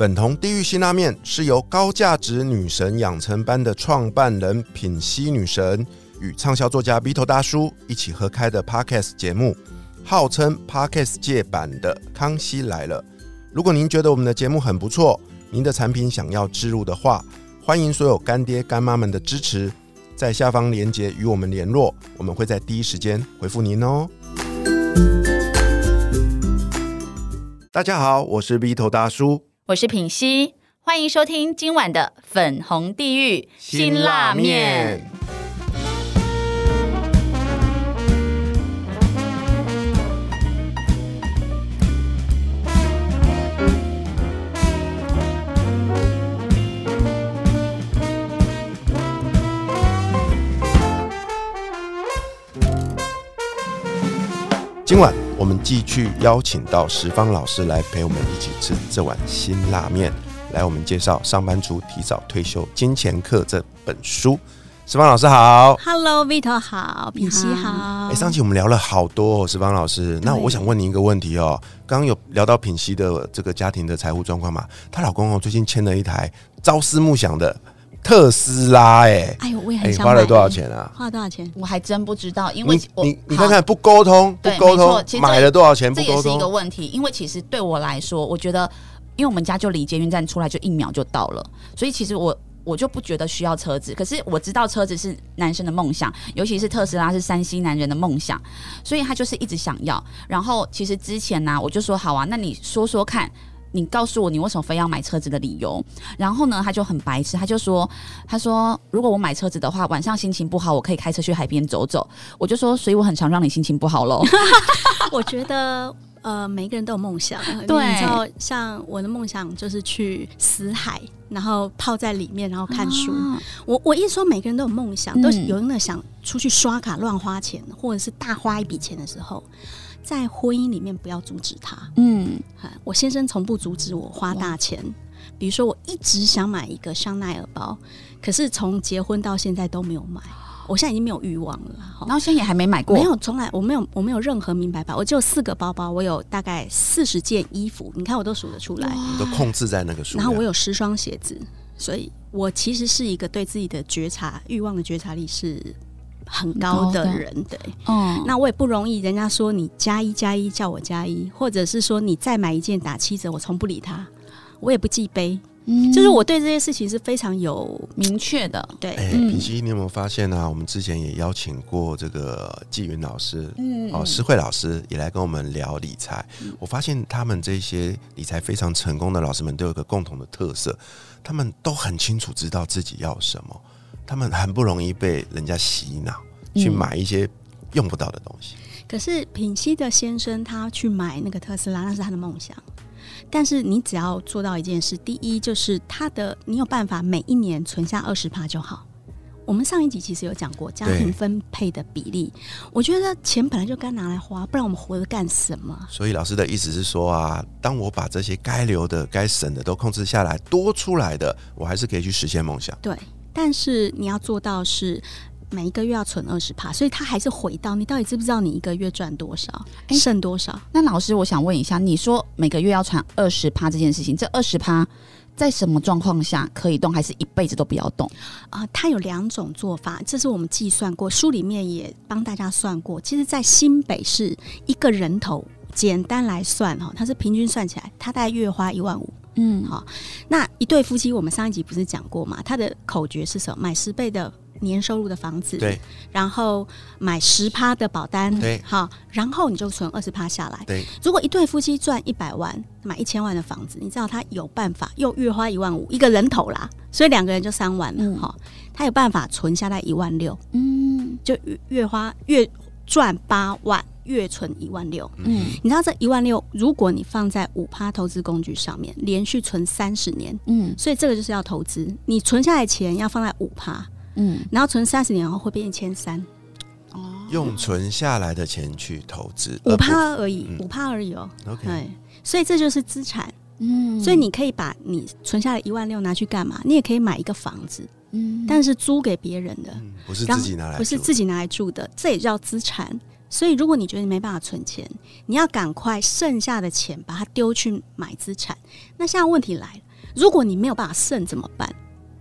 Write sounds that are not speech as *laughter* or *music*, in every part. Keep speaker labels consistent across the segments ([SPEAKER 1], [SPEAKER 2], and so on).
[SPEAKER 1] 粉红地狱辛拉面是由高价值女神养成班的创办人品西女神与畅销作家 B 头大叔一起合开的 Podcast 节目，号称 Podcast 界版的《康熙来了》。如果您觉得我们的节目很不错，您的产品想要植入的话，欢迎所有干爹干妈们的支持，在下方链接与我们联络，我们会在第一时间回复您哦。大家好，我是 B 头大叔。
[SPEAKER 2] 我是品熙，欢迎收听今晚的粉红地狱辛辣面。
[SPEAKER 1] 继续邀请到石方老师来陪我们一起吃这碗辛辣面，来我们介绍《上班族提早退休金钱课》这本书。石方老师好
[SPEAKER 3] ，Hello Vito 好，品熙好。
[SPEAKER 1] 哎，上期我们聊了好多，哦，石方老师。那我想问你一个问题哦，刚刚有聊到品熙的这个家庭的财务状况嘛？她老公哦最近签了一台朝思暮想的。特斯拉，哎，
[SPEAKER 3] 哎呦，我也很想
[SPEAKER 1] 花了多少钱啊？
[SPEAKER 3] 花了多少钱？
[SPEAKER 2] 我还真不知道，因为
[SPEAKER 1] 你你看看不沟通，不沟通，买了多少钱？这
[SPEAKER 2] 也是一个问题。因为其实对我来说，我觉得，因为我们家就离捷运站出来就一秒就到了，所以其实我我就不觉得需要车子。可是我知道车子是男生的梦想，尤其是特斯拉是山西男人的梦想，所以他就是一直想要。然后其实之前呢，我就说好啊，那你说说看。你告诉我你为什么非要买车子的理由，然后呢，他就很白痴，他就说，他说如果我买车子的话，晚上心情不好，我可以开车去海边走走。我就说，所以我很常让你心情不好喽。*laughs*
[SPEAKER 3] 我觉得，呃，每一个人都有梦想，
[SPEAKER 2] 对，
[SPEAKER 3] 你知道，像我的梦想就是去死海，然后泡在里面，然后看书。我我一说每个人都有梦想，都有那想出去刷卡乱花钱，或者是大花一笔钱的时候。在婚姻里面不要阻止他。嗯，我先生从不阻止我花大钱。比如说，我一直想买一个香奈儿包，可是从结婚到现在都没有买。我现在已经没有欲望了。
[SPEAKER 2] 然后现在也还没买过，
[SPEAKER 3] 没有，从来我没有，我没有任何名牌包。我只有四个包包，我有大概四十件衣服，你看我都数得出来。
[SPEAKER 1] 你都控制在那个数。
[SPEAKER 3] 然后我有十双鞋子，所以我其实是一个对自己的觉察欲望的觉察力是。很高的人，对，嗯，那我也不容易。人家说你加一加一叫我加一，或者是说你再买一件打七折，我从不理他，我也不记杯。嗯，就是我对这些事情是非常有
[SPEAKER 2] 明确的。
[SPEAKER 3] 对，
[SPEAKER 1] 哎，品熙，你有没有发现呢？我们之前也邀请过这个纪云老师，嗯，哦，施慧老师也来跟我们聊理财。我发现他们这些理财非常成功的老师们都有个共同的特色，他们都很清楚知道自己要什么。他们很不容易被人家洗脑，去买一些用不到的东西。
[SPEAKER 3] 可是品熙的先生他去买那个特斯拉，那是他的梦想。但是你只要做到一件事，第一就是他的，你有办法每一年存下二十趴就好。我们上一集其实有讲过家庭分配的比例，我觉得钱本来就该拿来花，不然我们活着干什么？
[SPEAKER 1] 所以 *laughs* 老师的意思是说啊，当我把这些该留的、该省的都控制下来，多出来的，我还是可以去实现梦想。
[SPEAKER 3] 对。但是你要做到是每一个月要存二十趴，所以他还是回到你到底知不知道你一个月赚多少，剩多少？
[SPEAKER 2] 那老师，我想问一下，你说每个月要存二十趴这件事情，这二十趴在什么状况下可以动，还是一辈子都不要动？
[SPEAKER 3] 啊，它有两种做法，这是我们计算过，书里面也帮大家算过。其实，在新北市一个人头，简单来算哈，它是平均算起来，他大概月花一万五。嗯，好，那一对夫妻，我们上一集不是讲过嘛？他的口诀是什么？买十倍的年收入的房子，
[SPEAKER 1] 对，
[SPEAKER 3] 然后买十趴的保单，
[SPEAKER 1] 对，
[SPEAKER 3] 好，然后你就存二十趴下来，
[SPEAKER 1] 对。
[SPEAKER 3] 如果一对夫妻赚一百万，买一千万的房子，你知道他有办法又月花一万五，一个人头啦，所以两个人就三万了，哈，他有办法存下来一万六，嗯，就月花月赚八万。月存一万六，嗯，你知道这一万六，如果你放在五趴投资工具上面，连续存三十年，嗯，所以这个就是要投资，你存下来钱要放在五趴，嗯，然后存三十年后会变一千三，
[SPEAKER 1] 哦，用存下来的钱去投资，
[SPEAKER 3] 五趴而已，五趴而已哦
[SPEAKER 1] ，OK，
[SPEAKER 3] 所以这就是资产，嗯，所以你可以把你存下来一万六拿去干嘛？你也可以买一个房子，嗯，但是租给别人的，
[SPEAKER 1] 不是自己拿来，
[SPEAKER 3] 不是自己拿来住的，这也叫资产。所以，如果你觉得你没办法存钱，你要赶快剩下的钱把它丢去买资产。那现在问题来了，如果你没有办法剩怎么办？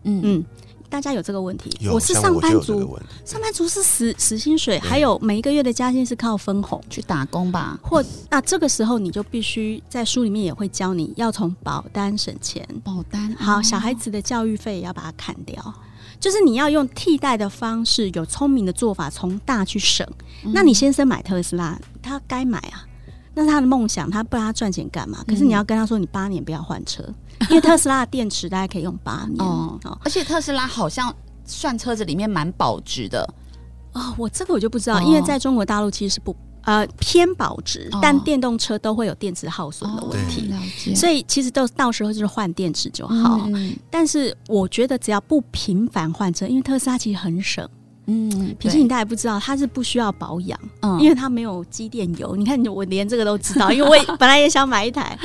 [SPEAKER 3] 嗯嗯，大家有这个问题？
[SPEAKER 1] 我
[SPEAKER 3] 是上班族，上班族是死死薪水，还有每一个月的加薪是靠分红
[SPEAKER 2] 去打工吧？
[SPEAKER 3] 或那这个时候你就必须在书里面也会教你要从保单省钱，
[SPEAKER 2] 保单
[SPEAKER 3] 好，小孩子的教育费也要把它砍掉。就是你要用替代的方式，有聪明的做法，从大去省。那你先生买特斯拉，他该买啊，那是他的梦想，他不让他赚钱干嘛？可是你要跟他说，你八年不要换车，因为特斯拉的电池大概可以用八年哦。
[SPEAKER 2] 而且特斯拉好像算车子里面蛮保值的
[SPEAKER 3] 哦。我这个我就不知道，因为在中国大陆其实是不。呃，偏保值，但电动车都会有电池耗损的问题，所以其实都到时候就是换电池就好。但是我觉得只要不频繁换车，因为特斯拉其实很省。嗯，平时你大概不知道，它是不需要保养，嗯因为它没有机电油。你看，我连这个都知道，因为我本来也想买一台。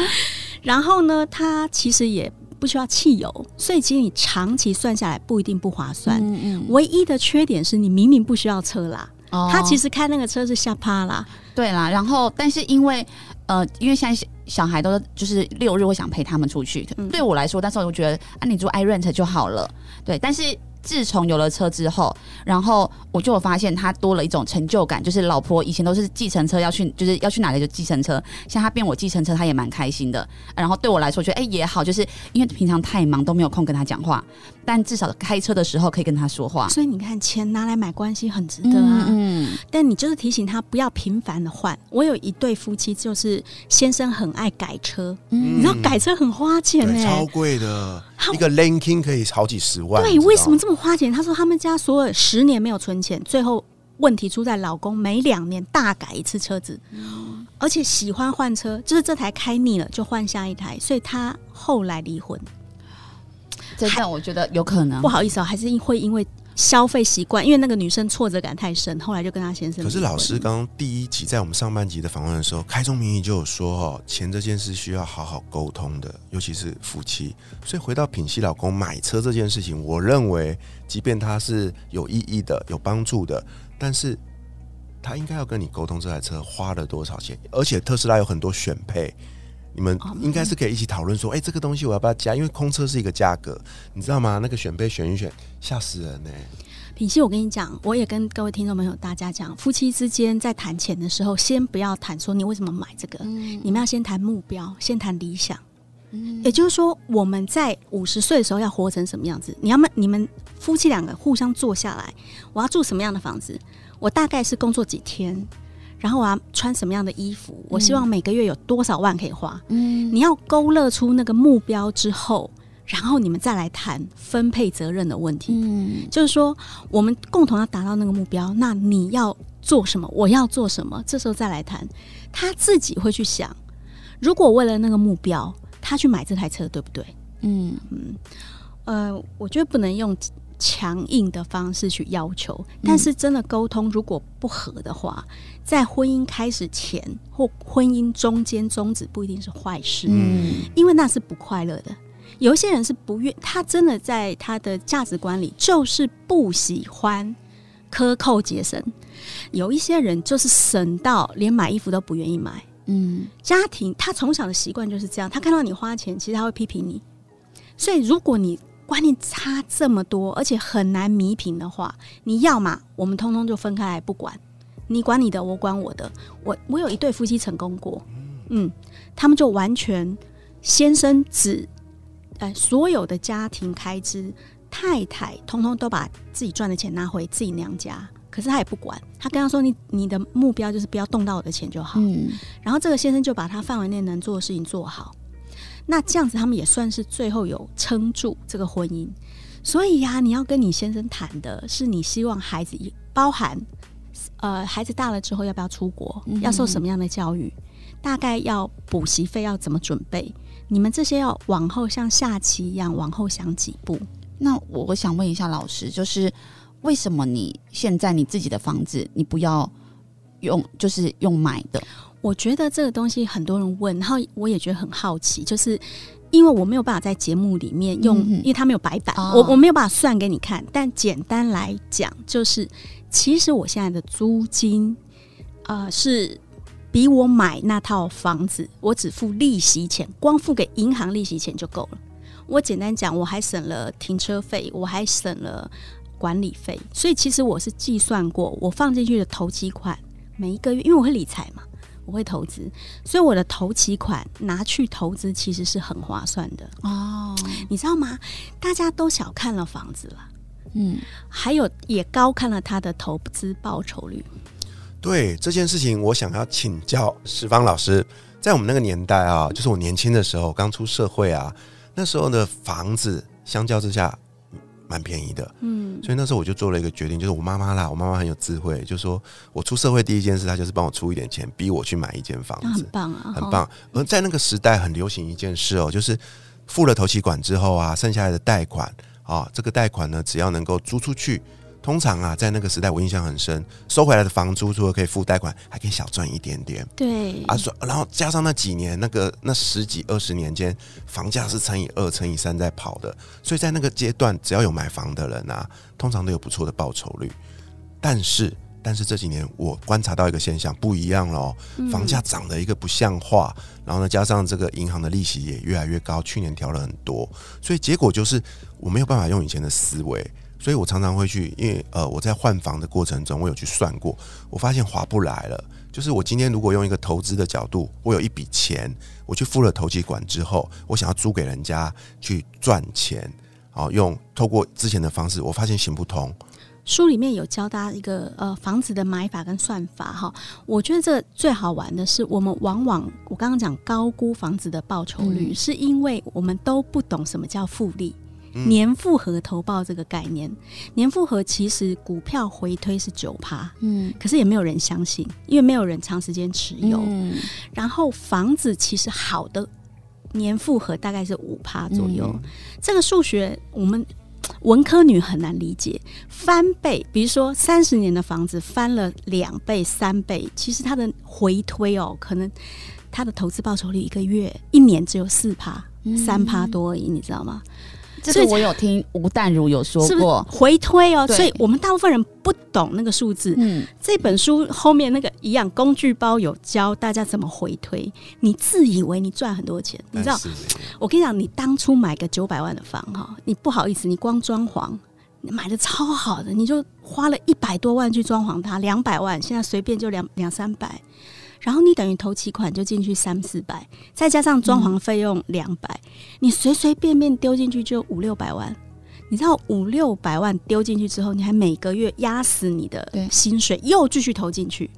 [SPEAKER 3] 然后呢，它其实也不需要汽油，所以其实你长期算下来不一定不划算。嗯嗯，唯一的缺点是你明明不需要车啦。他其实开那个车是吓趴啦，
[SPEAKER 2] 对啦，然后但是因为呃，因为现在小孩都就是六日会想陪他们出去，对我来说，但是我觉得啊，你住 i rent 就好了，对，但是。自从有了车之后，然后我就发现他多了一种成就感，就是老婆以前都是计程车要去，就是要去哪里就计程车，像他变我计程车，他也蛮开心的。然后对我来说，觉得哎也好，就是因为平常太忙都没有空跟他讲话，但至少开车的时候可以跟他说话。
[SPEAKER 3] 所以你看，钱拿来买关系很值得啊。嗯。但你就是提醒他不要频繁的换。我有一对夫妻，就是先生很爱改车，你知道改车很花钱哎，
[SPEAKER 1] 超贵的。一个 linking 可以好几十万。
[SPEAKER 3] 对，为什么这么花钱？他说他们家所有十年没有存钱，最后问题出在老公每两年大改一次车子，而且喜欢换车，就是这台开腻了就换下一台，所以他后来离婚。
[SPEAKER 2] 真的，我觉得有可能。
[SPEAKER 3] 不好意思哦，还是会因为。消费习惯，因为那个女生挫折感太深，后来就跟她先生。
[SPEAKER 1] 可是老师刚刚第一集在我们上半集的访问的时候，开宗明义就有说哦，钱这件事需要好好沟通的，尤其是夫妻。所以回到品熙老公买车这件事情，我认为，即便他是有意义的、有帮助的，但是他应该要跟你沟通这台车花了多少钱，而且特斯拉有很多选配。你们应该是可以一起讨论说，哎，这个东西我要不要加？因为空车是一个价格，你知道吗？那个选配选一选，吓死人呢。
[SPEAKER 3] 品熙，我跟你讲，我也跟各位听众朋友大家讲，夫妻之间在谈钱的时候，先不要谈说你为什么买这个，你们要先谈目标，先谈理想。嗯，也就是说，我们在五十岁的时候要活成什么样子？你要么你们夫妻两个互相坐下来，我要住什么样的房子？我大概是工作几天？然后我要穿什么样的衣服？我希望每个月有多少万可以花？嗯，你要勾勒出那个目标之后，然后你们再来谈分配责任的问题。嗯，就是说我们共同要达到那个目标，那你要做什么？我要做什么？这时候再来谈，他自己会去想，如果为了那个目标，他去买这台车，对不对？嗯嗯，呃，我觉得不能用。强硬的方式去要求，但是真的沟通如果不合的话，在婚姻开始前或婚姻中间终止不一定是坏事，嗯，因为那是不快乐的。有一些人是不愿，他真的在他的价值观里就是不喜欢克扣节省。有一些人就是省到连买衣服都不愿意买，嗯，家庭他从小的习惯就是这样，他看到你花钱，其实他会批评你。所以如果你观念差这么多，而且很难弥平的话，你要嘛，我们通通就分开来不管，你管你的，我管我的。我我有一对夫妻成功过，嗯，他们就完全先生只，呃，所有的家庭开支，太太通通都把自己赚的钱拿回自己娘家，可是他也不管，他跟他说你你的目标就是不要动到我的钱就好，嗯，然后这个先生就把他范围内能做的事情做好。那这样子，他们也算是最后有撑住这个婚姻。所以呀，你要跟你先生谈的是，你希望孩子包含，呃，孩子大了之后要不要出国，要受什么样的教育，大概要补习费要怎么准备，你们这些要往后像下棋一样往后想几步。
[SPEAKER 2] 那我我想问一下老师，就是为什么你现在你自己的房子，你不要用，就是用买的？
[SPEAKER 3] 我觉得这个东西很多人问，然后我也觉得很好奇，就是因为我没有办法在节目里面用，因为它没有白板，我我没有办法算给你看。但简单来讲，就是其实我现在的租金，呃，是比我买那套房子，我只付利息钱，光付给银行利息钱就够了。我简单讲，我还省了停车费，我还省了管理费，所以其实我是计算过，我放进去的投机款每一个月，因为我会理财嘛，我会投资，所以我的投期款拿去投资其实是很划算的哦。你知道吗？大家都小看了房子了，嗯，还有也高看了它的投资报酬率。
[SPEAKER 1] 对这件事情，我想要请教石方老师。在我们那个年代啊，就是我年轻的时候，刚出社会啊，那时候的房子相较之下蛮便宜的，嗯，所以那时候我就做了一个决定，就是我妈妈啦，我妈妈很有智慧，就说我出社会第一件事，她就是帮我出一点钱，逼我去买一间房子，
[SPEAKER 3] 很棒啊，
[SPEAKER 1] 很棒。而在那个时代，很流行一件事哦，就是付了头期款之后啊，剩下来的贷款啊，这个贷款呢，只要能够租出去。通常啊，在那个时代，我印象很深，收回来的房租除了可以付贷款，还可以小赚一点点。
[SPEAKER 3] 对
[SPEAKER 1] 啊，说然后加上那几年，那个那十几二十年间，房价是乘以二、乘以三在跑的，所以在那个阶段，只要有买房的人啊，通常都有不错的报酬率。但是，但是这几年我观察到一个现象，不一样了，房价涨的一个不像话，然后呢，加上这个银行的利息也越来越高，去年调了很多，所以结果就是我没有办法用以前的思维。所以我常常会去，因为呃，我在换房的过程中，我有去算过，我发现划不来了。就是我今天如果用一个投资的角度，我有一笔钱，我去付了投机款之后，我想要租给人家去赚钱，好用透过之前的方式，我发现行不通。
[SPEAKER 3] 书里面有教大家一个呃房子的买法跟算法哈，我觉得这最好玩的是，我们往往我刚刚讲高估房子的报酬率，是因为我们都不懂什么叫复利。年复合投报这个概念，年复合其实股票回推是九趴，嗯，可是也没有人相信，因为没有人长时间持有。嗯。然后房子其实好的年复合大概是五趴左右，这个数学我们文科女很难理解。翻倍，比如说三十年的房子翻了两倍、三倍，其实它的回推哦，可能它的投资报酬率一个月、一年只有四趴、三趴多而已，你知道吗？
[SPEAKER 2] 这个我有听吴淡如有说过
[SPEAKER 3] 回推哦，所以我们大部分人不懂那个数字。嗯，这本书后面那个一样工具包有教大家怎么回推。你自以为你赚很多钱，你知道？我跟你讲，你当初买个九百万的房哈，你不好意思，你光装潢买的超好的，你就花了一百多万去装潢它，两百万现在随便就两两三百。然后你等于投期款就进去三四百，再加上装潢费用两百，你随随便便丢进去就五六百万。你知道五六百万丢进去之后，你还每个月压死你的薪水，又继续投进去。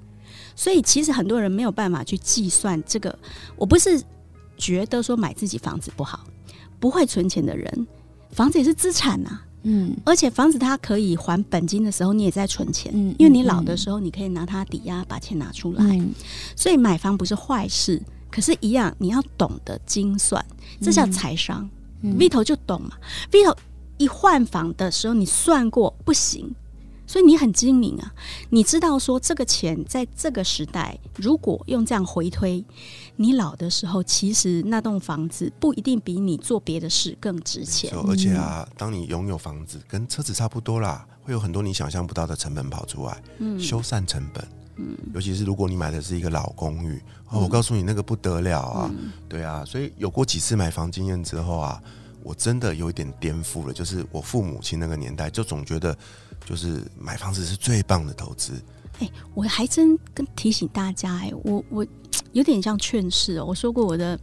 [SPEAKER 3] 所以其实很多人没有办法去计算这个。我不是觉得说买自己房子不好，不会存钱的人，房子也是资产呐。嗯，而且房子它可以还本金的时候，你也在存钱，嗯，因为你老的时候，你可以拿它抵押把钱拿出来，所以买房不是坏事。可是，一样你要懂得精算，这叫财商。Vito 就懂嘛，Vito 一换房的时候，你算过不行。所以你很精明啊，你知道说这个钱在这个时代，如果用这样回推，你老的时候，其实那栋房子不一定比你做别的事更值钱。
[SPEAKER 1] 而且啊，当你拥有房子，跟车子差不多啦，会有很多你想象不到的成本跑出来，嗯，修缮成本，嗯，尤其是如果你买的是一个老公寓，哦，我告诉你那个不得了啊，对啊，所以有过几次买房经验之后啊，我真的有一点颠覆了，就是我父母亲那个年代，就总觉得。就是买房子是最棒的投资。
[SPEAKER 3] 哎，我还真跟提醒大家，哎，我我有点像劝世哦。我说过我的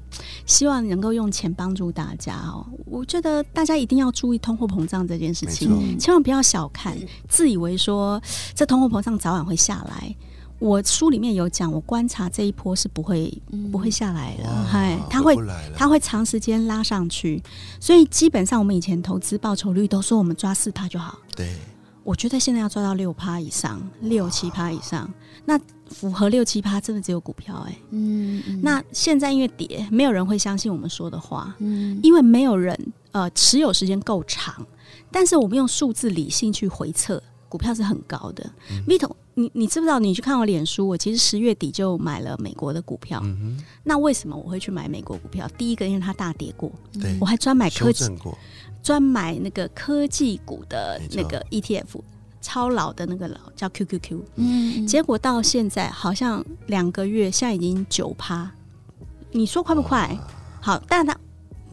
[SPEAKER 3] 希望能够用钱帮助大家哦。我觉得大家一定要注意通货膨胀这件事情，千万不要小看，自以为说这通货膨胀早晚会下来。我书里面有讲，我观察这一波是不会不会下来的，嗨，它会它会长时间拉上去。所以基本上我们以前投资报酬率都说我们抓四趴就好。
[SPEAKER 1] 对。
[SPEAKER 3] 我觉得现在要抓到六趴以上，六七趴以上，那符合六七趴，真的只有股票哎。嗯，那现在因为跌，没有人会相信我们说的话。嗯，因为没有人呃持有时间够长，但是我们用数字理性去回测，股票是很高的。Vito，你你知不知道？你去看我脸书，我其实十月底就买了美国的股票。嗯那为什么我会去买美国股票？第一个，因为它大跌过，
[SPEAKER 1] 对
[SPEAKER 3] 我还专买科技
[SPEAKER 1] 过。
[SPEAKER 3] 专买那个科技股的那个 ETF，超老的那个老叫 QQQ，嗯，结果到现在好像两个月，现在已经九趴，你说快不快？好，但它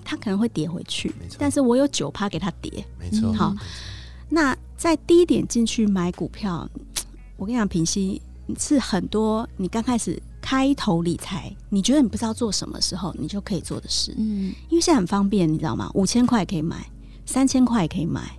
[SPEAKER 3] 它可能会跌回去
[SPEAKER 1] 没错，
[SPEAKER 3] 但是我有九趴给它跌。
[SPEAKER 1] 没错，
[SPEAKER 3] 好那在低点进去买股票，我跟你讲，平息是很多你刚开始开头理财，你觉得你不知道做什么时候，你就可以做的事。
[SPEAKER 2] 嗯，
[SPEAKER 3] 因为现在很方便，你知道吗？五千块可以买，三千块也可以买，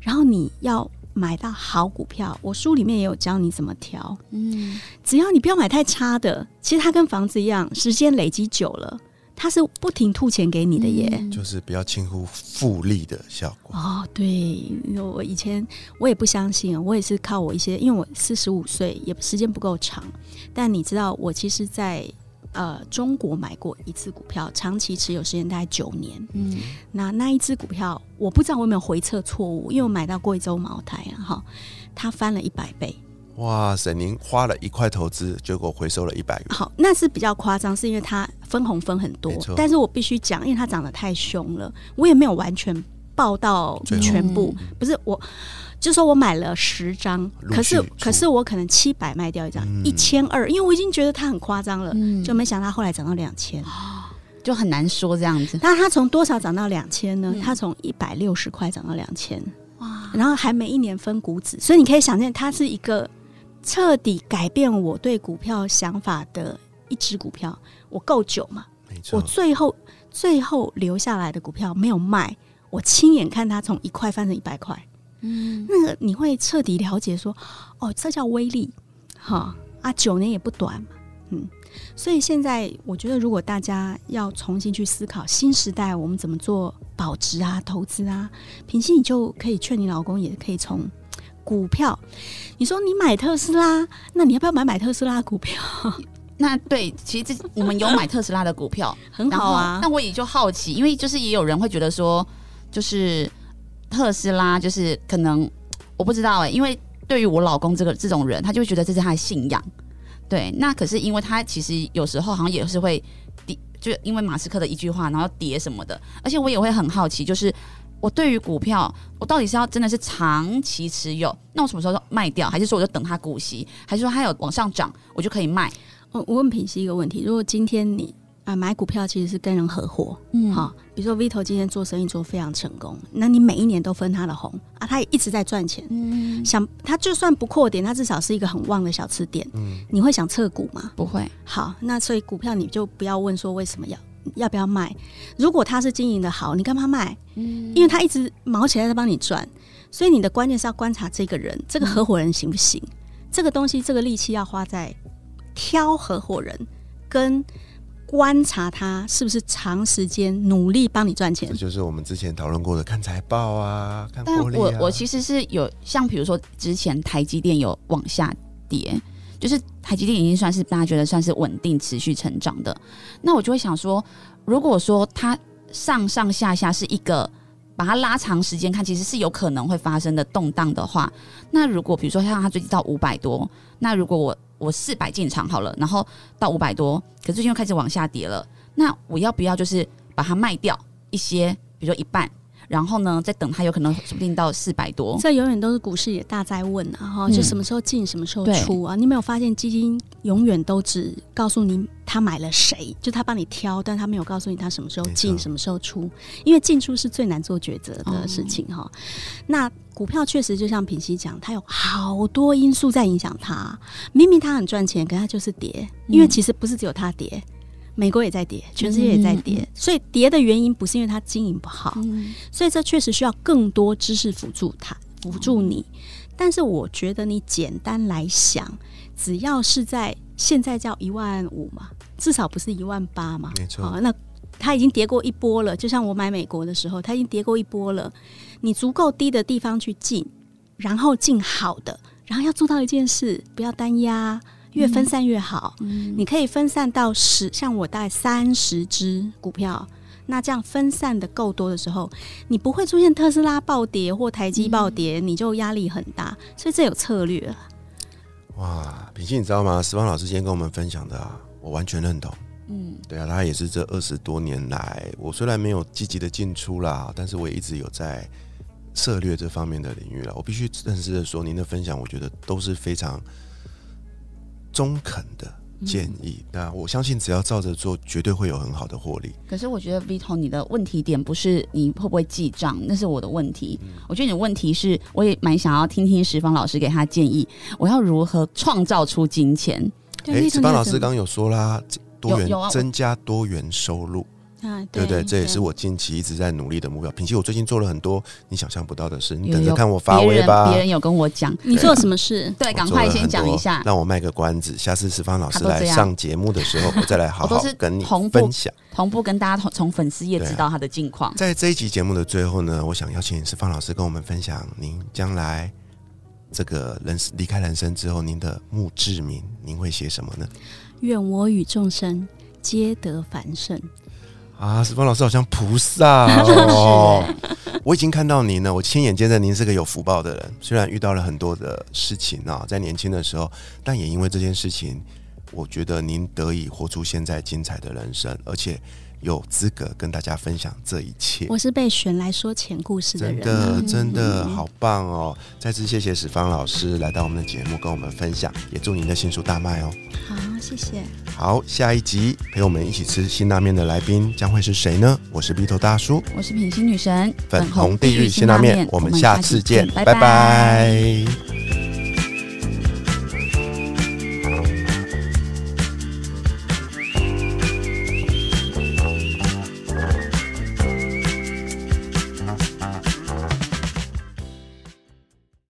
[SPEAKER 3] 然后你要买到好股票，我书里面也有教你怎么挑。
[SPEAKER 2] 嗯，
[SPEAKER 3] 只要你不要买太差的，其实它跟房子一样，时间累积久了，它是不停吐钱给你的耶。
[SPEAKER 1] 就是不要轻忽复利的效果。
[SPEAKER 3] 哦，对，我以前我也不相信，我也是靠我一些，因为我四十五岁，也时间不够长。但你知道，我其实在呃中国买过一次股票，长期持有时间大概九年。
[SPEAKER 2] 嗯，
[SPEAKER 3] 那那一只股票，我不知道我有没有回测错误，因为我买到贵州茅台啊，哈，它翻了一百倍。
[SPEAKER 1] 哇塞，您花了一块投资，结果回收了一百元，
[SPEAKER 3] 好，那是比较夸张，是因为它分红分很多。但是我必须讲，因为它涨得太凶了，我也没有完全报到全部。不是我，就说我买了十张，可是可是我可能七百卖掉一张，
[SPEAKER 1] 嗯
[SPEAKER 3] 一千二，因为我已经觉得它很夸张了，
[SPEAKER 2] 嗯
[SPEAKER 3] 就没想到它后来涨到两千。
[SPEAKER 2] 就很难说这样子。
[SPEAKER 3] 那它从多少涨到两千呢？
[SPEAKER 2] 嗯
[SPEAKER 3] 它从一百六十块涨到两千，哇！然后还每一年分股指，所以你可以想见，它是一个彻底改变我对股票想法的一只股票。我够久嘛？
[SPEAKER 1] 没错
[SPEAKER 3] 我，最后最后留下来的股票没有卖，我亲眼看它从一块翻成一百块。
[SPEAKER 2] 嗯，
[SPEAKER 3] 那个你会彻底了解说，哦，这叫威力，哈啊，九年也不短嘛，嗯，所以现在我觉得，如果大家要重新去思考新时代我们怎么做保值啊、投资啊，平心你就可以劝你老公，也可以从股票，你说你买特斯拉，那你要不要买买特斯拉的股票？*laughs*
[SPEAKER 2] 那对，其实这我们有买特斯拉的股票，*laughs*
[SPEAKER 3] 很好啊。
[SPEAKER 2] 然后，但我也就好奇，因为就是也有人会觉得说，就是特斯拉，就是可能我不知道哎、因为对于我老公这个这种人，他就会觉得这是他的信仰。对，那可是因为他其实有时候好像也是会跌，就因为马斯克的一句话，然后跌什么的，而且我也会很好奇，就是我对于股票，我到底是要真的是长期持有，那我什么时候卖掉，还是说我就等它股息，还是说它有往上涨，我就可以卖？
[SPEAKER 3] 我问品熙一个问题：如果今天你啊买股票其实是跟人合伙，
[SPEAKER 2] 嗯
[SPEAKER 3] 好，比如说 Vito 今天做生意做得非常成功，那你每一年都分他的红啊，他也一直在赚钱。
[SPEAKER 2] 嗯，
[SPEAKER 3] 想他就算不扩点，他至少是一个很旺的小吃店。
[SPEAKER 1] 嗯，
[SPEAKER 3] 你会想撤股吗？
[SPEAKER 2] 不会，
[SPEAKER 3] 好，那所以股票你就不要问说为什么要要不要卖。如果他是经营的好，你干嘛卖？
[SPEAKER 2] 嗯
[SPEAKER 3] 因为他一直毛起来在帮你赚，所以你的关键是要观察这个人，这个合伙人行不行？这个东西，这个力气要花在挑合伙人跟观察他是不是长时间努力帮你赚钱
[SPEAKER 1] 这。就是我们之前讨论过的看财报啊，看。
[SPEAKER 2] 我我其实是有像比如说之前台积电有往下跌，就是台积电已经算是大家觉得算是稳定持续成长的，那我就会想说，如果说它上上下下是一个把它拉长时间看，其实是有可能会发生的动荡的话，那如果比如说像它最近到五百多，那如果我我四百进场好了，然后到五百多，可最近又开始往下跌了，那我要不要就是把它卖掉一些，比如说一半？然后呢，再等它有可能说不定到四百多，
[SPEAKER 3] 这永远都是股市也大在问啊，哈、
[SPEAKER 2] 嗯
[SPEAKER 3] 就什么时候进，什么时候出啊？你没有发现基金永远都只告诉你他买了谁，就他帮你挑，但他没有告诉你他什么时候进，什么时候出，因为进出是最难做抉择的事情哈、那股票确实就像品熙讲，它有好多因素在影响它。明明它很赚钱，可它就是跌，因为其实不是只有它跌。美国也在跌，全世界也在跌，所以跌的原因不是因为它经营不好，
[SPEAKER 2] 嗯
[SPEAKER 3] 所以这确实需要更多知识辅助它，辅助你。但是我觉得你简单来想，只要是在现在叫一万五嘛，至少不是一万八嘛。
[SPEAKER 1] 没错
[SPEAKER 3] 好，那它已经跌过一波了，就像我买美国的时候，它已经跌过一波了。你足够低的地方去进，然后进好的，然后要做到一件事，不要单压，越分散越好。
[SPEAKER 2] 嗯
[SPEAKER 3] 你可以分散到十，像我大概三十只股票。那这样分散的够多的时候，你不会出现特斯拉暴跌或台积暴跌，你就压力很大。所以这有策略了。
[SPEAKER 1] 哇，平信你知道吗？石方老师今天跟我们分享的啊，我完全认同。
[SPEAKER 2] 嗯
[SPEAKER 1] 对啊，他也是这二十多年来，我虽然没有积极的进出啦，但是我也一直有在策略这方面的领域了。我必须认识的说，您的分享，我觉得都是非常中肯的，建议。那我相信只要照着做，绝对会有很好的获利。
[SPEAKER 2] 可是我觉得 Vito 你的问题点不是你会不会记账，那是我的问题。我觉得你的问题是，我也蛮想要听听石方老师给他建议，我要如何创造出金钱。
[SPEAKER 1] 哎，石方老师刚刚有说啦，多元增加多元收入。对对，这也是我近期一直在努力的目标。平期我最近做了很多你想象不到的事，你等着看我发威吧。
[SPEAKER 2] 别人有跟我讲，
[SPEAKER 3] 你做什么事？
[SPEAKER 2] 对，赶快先讲一下，
[SPEAKER 1] 让我卖个关子。下次石方老师来上节目的时候，我再来 *laughs* 好好跟你分享，
[SPEAKER 2] 同步跟大家从从粉丝页知道他的近况。
[SPEAKER 1] 在这一集节目的最后呢，我想邀请石方老师跟我们分享，您将来这个人离开人生之后，您的墓志铭您会写什么呢？
[SPEAKER 3] 愿我与众生皆得繁盛。
[SPEAKER 1] 啊，石峰老师好像菩萨哦！*laughs* 我已经看到您了，我亲眼见证您是个有福报的人。虽然遇到了很多的事情啊，在年轻的时候，但也因为这件事情，我觉得您得以活出现在精彩的人生，而且。有资格跟大家分享这一切。
[SPEAKER 3] 我是被选来说前故事的人，
[SPEAKER 1] 真的真的好棒哦！再次谢谢史芳老师来到我们的节目跟我们分享，也祝您的新书大卖哦。
[SPEAKER 3] 好，谢谢。
[SPEAKER 1] 好，下一集陪我们一起吃辛拉面的来宾将会是谁呢？我是鼻头大叔，
[SPEAKER 2] 我是品心女神，
[SPEAKER 1] 粉红地狱辛拉面，我们下次见，拜拜。